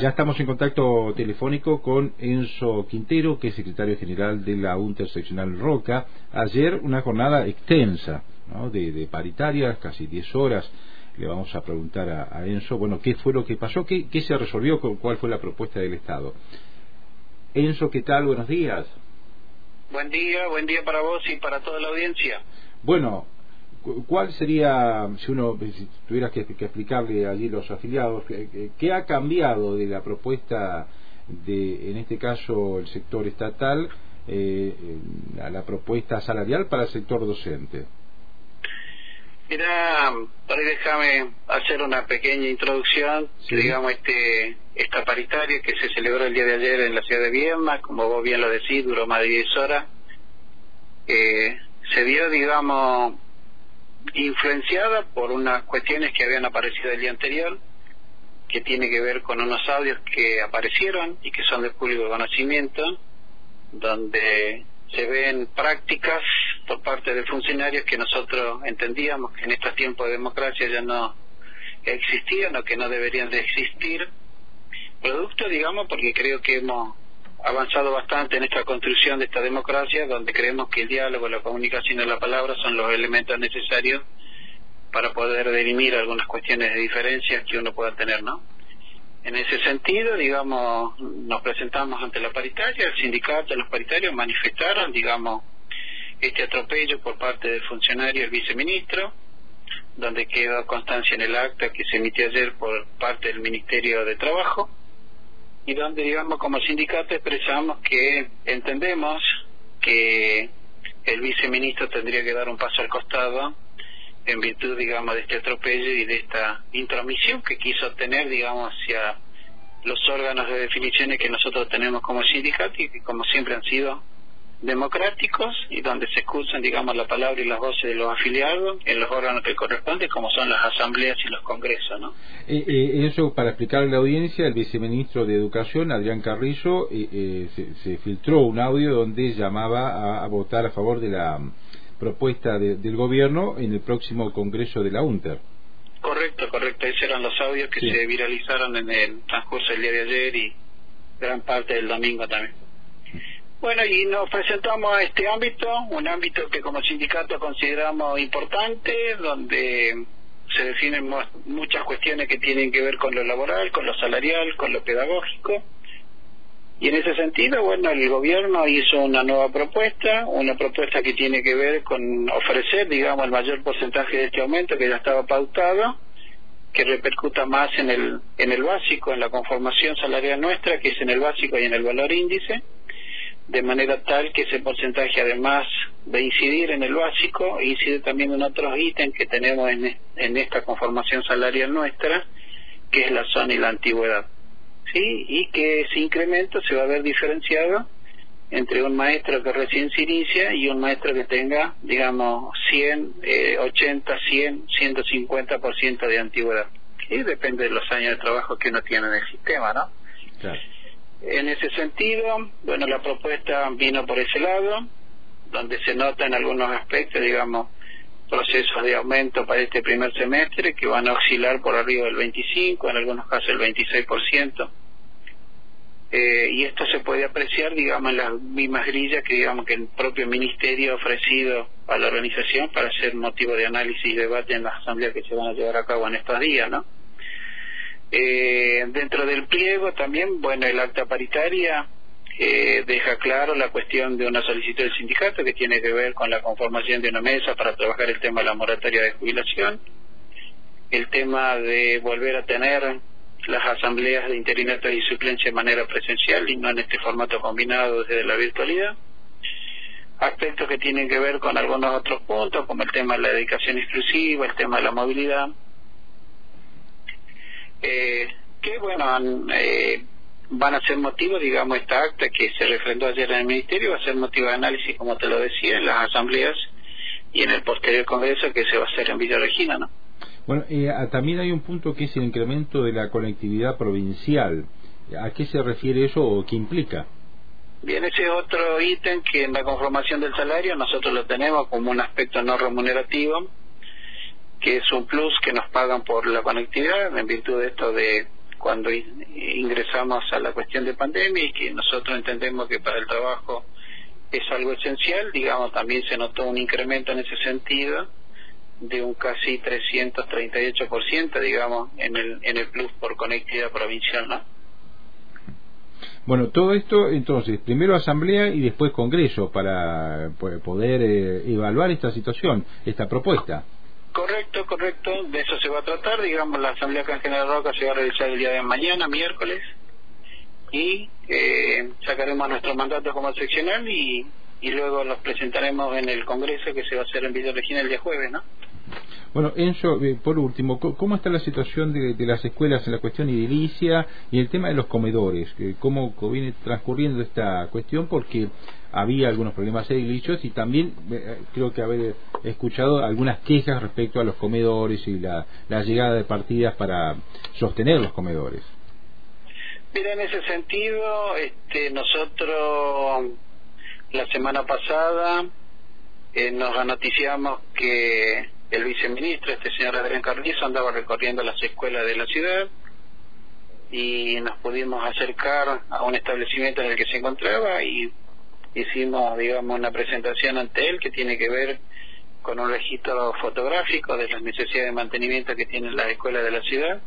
Ya estamos en contacto telefónico con Enzo Quintero, que es secretario general de la Interseccional Roca. Ayer una jornada extensa de, paritarias, casi 10 horas. Le vamos a preguntar a, Enzo, bueno, ¿qué fue lo que pasó? ¿Qué, ¿Qué se resolvió? ¿Cuál fue la propuesta del Estado? Enzo, ¿qué tal? Buenos días. Buen día, buen día para vos y para toda la audiencia. Bueno, ¿Cuál sería, si uno si tuvieras que, explicarle allí los afiliados, ¿qué, ha cambiado de la propuesta de, en este caso, el sector estatal eh, a la propuesta salarial para el sector docente? Mira, por déjame hacer una pequeña introducción, digamos, este esta paritaria que se celebró el día de ayer en la ciudad de Viedma, como vos bien lo decís, duró más de 10 horas. Eh, se dio, digamos, influenciada por unas cuestiones que habían aparecido el día anterior, que tiene que ver con unos audios que aparecieron y que son de público conocimiento, donde se ven prácticas por parte de funcionarios que nosotros entendíamos que en estos tiempos de democracia ya no existían o que no deberían de existir, producto, digamos, porque creo que hemos avanzado bastante en esta construcción de esta democracia, donde creemos que el diálogo, la comunicación y la palabra son los elementos necesarios para poder dirimir algunas cuestiones de diferencias que uno pueda tener, ¿no? En ese sentido, digamos, nos presentamos ante la paritaria, el sindicato, los paritarios manifestaron, digamos, este atropello por parte del funcionario, el viceministro, donde quedó constancia en el acta que se emitió ayer por parte del Ministerio de Trabajo, y donde, digamos, como sindicato expresamos que entendemos que el viceministro tendría que dar un paso al costado en virtud, digamos, de este atropello y de esta intromisión que quiso tener, digamos, hacia los órganos de definiciones que nosotros tenemos como sindicato y que como siempre han sido democráticos y donde se escuchan, digamos, la palabra y las voces de los afiliados en los órganos que corresponden, como son las asambleas y los congresos, ¿no? Eh, eh, eso, para explicarle a la audiencia, el viceministro de Educación, Adrián Carrillo, eh, se, filtró un audio donde llamaba a, votar a favor de la mm, propuesta del gobierno en el próximo congreso de la UNTER. Correcto, correcto. Esos eran los audios que se viralizaron en el transcurso del día de ayer y gran parte del domingo también. Bueno, y nos presentamos a este ámbito, un ámbito que como sindicato consideramos importante, donde se definen muchas cuestiones que tienen que ver con lo laboral, con lo salarial, con lo pedagógico. Y en ese sentido, bueno, el gobierno hizo una nueva propuesta, una propuesta que tiene que ver con ofrecer, digamos, el mayor porcentaje de este aumento que ya estaba pautado, que repercuta más en el, en el básico, en la conformación salarial nuestra, que es en el básico y en el valor índice de manera tal que ese porcentaje, además de incidir en el básico, incide también en otros ítems que tenemos en, en esta conformación salarial nuestra, que es la zona y la antigüedad. ¿Sí? Y que ese incremento se va a ver diferenciado entre un maestro que recién se inicia y un maestro que tenga, digamos, 100, eh, 80, 100, 150% de antigüedad. Y depende de los años de trabajo que uno tiene en el sistema, ¿no? Claro. En ese sentido, bueno, la propuesta vino por ese lado, donde se nota en algunos aspectos, digamos, procesos de aumento para este primer semestre que van a oscilar por arriba del 25, en algunos casos el 26%. Eh, y esto se puede apreciar, digamos, en las mismas grillas que, digamos, que el propio ministerio ha ofrecido a la organización para ser motivo de análisis y debate en las asambleas que se van a llevar a cabo en estos días, ¿no? Eh, dentro del pliego también, bueno, el acta paritaria eh, deja claro la cuestión de una solicitud del sindicato que tiene que ver con la conformación de una mesa para trabajar el tema de la moratoria de jubilación, el tema de volver a tener las asambleas de interinato y suplencia de manera presencial y no en este formato combinado desde la virtualidad, aspectos que tienen que ver con algunos otros puntos como el tema de la dedicación exclusiva, el tema de la movilidad, eh, que bueno, eh, van a ser motivo, digamos, esta acta que se refrendó ayer en el Ministerio, va a ser motivo de análisis, como te lo decía, en las asambleas y en el posterior Congreso que se va a hacer en Villa Regina, ¿no? Bueno, eh, también hay un punto que es el incremento de la conectividad provincial. ¿A qué se refiere eso o qué implica? Bien, ese es otro ítem que en la conformación del salario nosotros lo tenemos como un aspecto no remunerativo que es un plus que nos pagan por la conectividad en virtud de esto de cuando ingresamos a la cuestión de pandemia y que nosotros entendemos que para el trabajo es algo esencial, digamos, también se notó un incremento en ese sentido de un casi 338%, digamos, en el, en el plus por conectividad provincial, ¿no? Bueno, todo esto entonces, primero asamblea y después congreso para poder eh, evaluar esta situación, esta propuesta. Correcto, correcto, de eso se va a tratar, digamos, la asamblea acá en General Roca se va a realizar el día de mañana, miércoles, y eh, sacaremos nuestro mandato como seccional y, y luego los presentaremos en el congreso que se va a hacer en Villa Regina el día jueves, ¿no? Bueno, Enzo, eh, por último, ¿cómo está la situación de, las escuelas en la cuestión edilicia y el tema de los comedores? ¿Cómo viene transcurriendo esta cuestión? Porque había algunos problemas edilicios y también eh, creo que haber escuchado algunas quejas respecto a los comedores y la, llegada de partidas para sostener los comedores. Mira, en ese sentido, este, nosotros la semana pasada eh, nos anoticiamos que el viceministro, este señor Adrián Carrizo, andaba recorriendo las escuelas de la ciudad y nos pudimos acercar a un establecimiento en el que se encontraba y hicimos, digamos, una presentación ante él que tiene que ver con un registro fotográfico de las necesidades de mantenimiento que tienen las escuelas de la ciudad,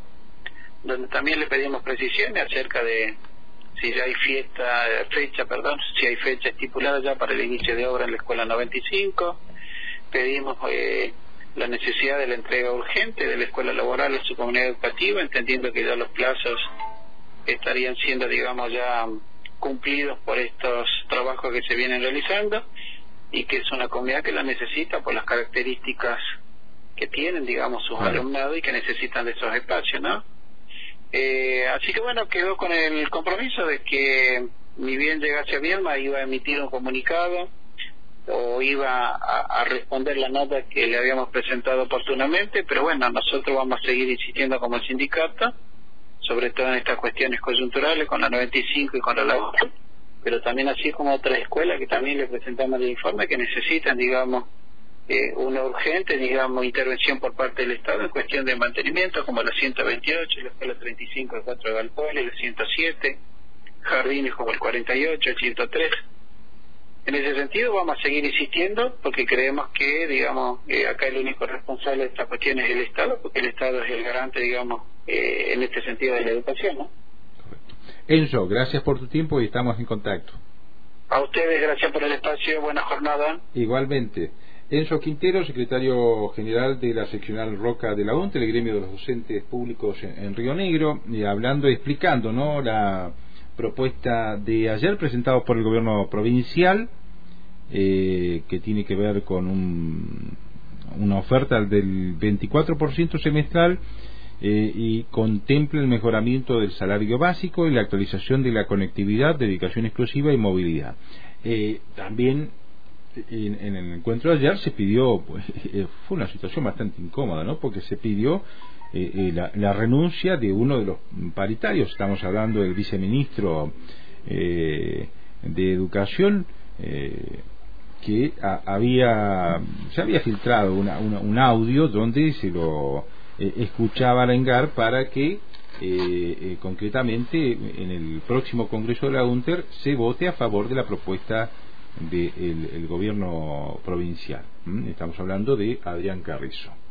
donde también le pedimos precisiones acerca de si ya hay fiesta, fecha, perdón, si hay fecha estipulada ya para el inicio de obra en la escuela 95, pedimos eh, la necesidad de la entrega urgente de la escuela laboral a su comunidad educativa, entendiendo que ya los plazos estarían siendo, digamos, ya cumplidos por estos trabajos que se vienen realizando y que es una comunidad que la necesita por las características que tienen, digamos, sus alumnados y que necesitan de esos espacios, ¿no? Eh, así que bueno, quedó con el compromiso de que ni bien llegase a Vierma iba a emitir un comunicado o iba a, responder la nota que le habíamos presentado oportunamente, pero bueno, nosotros vamos a seguir insistiendo como sindicato, sobre todo en estas cuestiones coyunturales, con la 95 y con la labor, pero también así como otras escuelas que también le presentamos el informe que necesitan, digamos, eh, una urgente, digamos, intervención por parte del Estado en cuestión de mantenimiento, como la 128, la escuela 35, el 4 de Galpón, el 107, jardines como el 48, el 103 en ese sentido vamos a seguir insistiendo porque creemos que, digamos, eh, acá el único responsable de esta cuestión es el Estado, porque el Estado es el garante, digamos, eh, en este sentido de la educación, ¿no? Enzo, gracias por tu tiempo y estamos en contacto. A ustedes, gracias por el espacio, buena jornada. Igualmente. Enzo Quintero, secretario general de la seccional Roca de la ONTE, el gremio de los docentes públicos en, Río Negro, y hablando y explicando, ¿no?, la propuesta de ayer presentado por el gobierno provincial eh, que tiene que ver con un, una oferta del 24% semestral eh, y contempla el mejoramiento del salario básico y la actualización de la conectividad, dedicación exclusiva y movilidad. Eh, también en, el encuentro de ayer se pidió, pues, fue una situación bastante incómoda, ¿no? Porque se pidió eh, eh, la, renuncia de uno de los paritarios, estamos hablando del viceministro eh, de Educación, que había, se había filtrado un audio donde se lo escuchaba Lengar para que concretamente en el próximo Congreso de la UNTER se vote a favor de la propuesta del gobierno provincial. Estamos hablando de Adrián Carrizo.